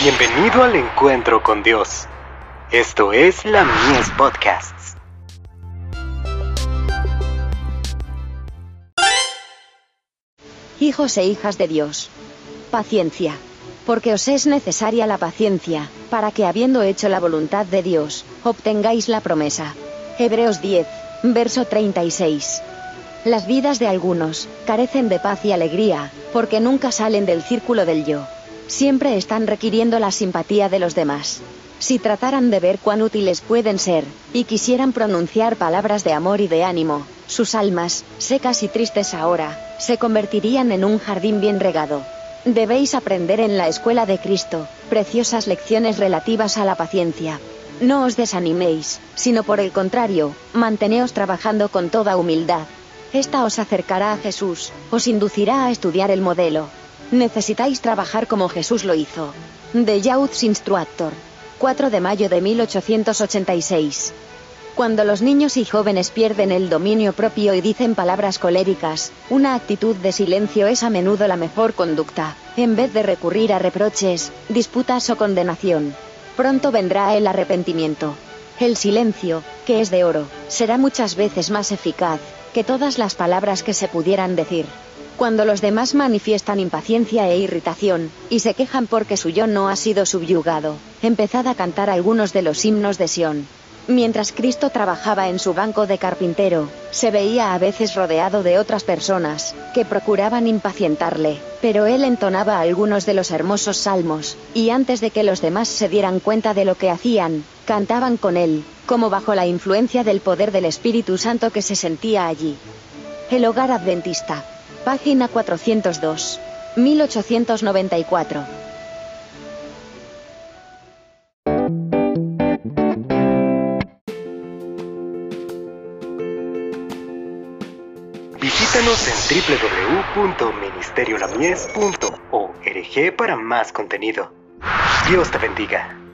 Bienvenido al encuentro con Dios. Esto es la Mies Podcasts. Hijos e hijas de Dios. Paciencia. Porque os es necesaria la paciencia, para que habiendo hecho la voluntad de Dios, obtengáis la promesa. Hebreos 10, verso 36. Las vidas de algunos carecen de paz y alegría, porque nunca salen del círculo del yo. Siempre están requiriendo la simpatía de los demás. Si trataran de ver cuán útiles pueden ser, y quisieran pronunciar palabras de amor y de ánimo, sus almas, secas y tristes ahora, se convertirían en un jardín bien regado. Debéis aprender en la escuela de Cristo, preciosas lecciones relativas a la paciencia. No os desaniméis, sino por el contrario, manteneos trabajando con toda humildad. Esta os acercará a Jesús, os inducirá a estudiar el modelo. Necesitáis trabajar como Jesús lo hizo. De Youth Instructor. 4 de mayo de 1886. Cuando los niños y jóvenes pierden el dominio propio y dicen palabras coléricas, una actitud de silencio es a menudo la mejor conducta, en vez de recurrir a reproches, disputas o condenación. Pronto vendrá el arrepentimiento. El silencio, que es de oro, será muchas veces más eficaz que todas las palabras que se pudieran decir. Cuando los demás manifiestan impaciencia e irritación, y se quejan porque su yo no ha sido subyugado, empezad a cantar algunos de los himnos de Sión. Mientras Cristo trabajaba en su banco de carpintero, se veía a veces rodeado de otras personas, que procuraban impacientarle, pero él entonaba algunos de los hermosos salmos, y antes de que los demás se dieran cuenta de lo que hacían, cantaban con él, como bajo la influencia del poder del Espíritu Santo que se sentía allí. El hogar adventista. Página 402. 1894. Visítanos en www.ministeriolamies.org para más contenido. Dios te bendiga.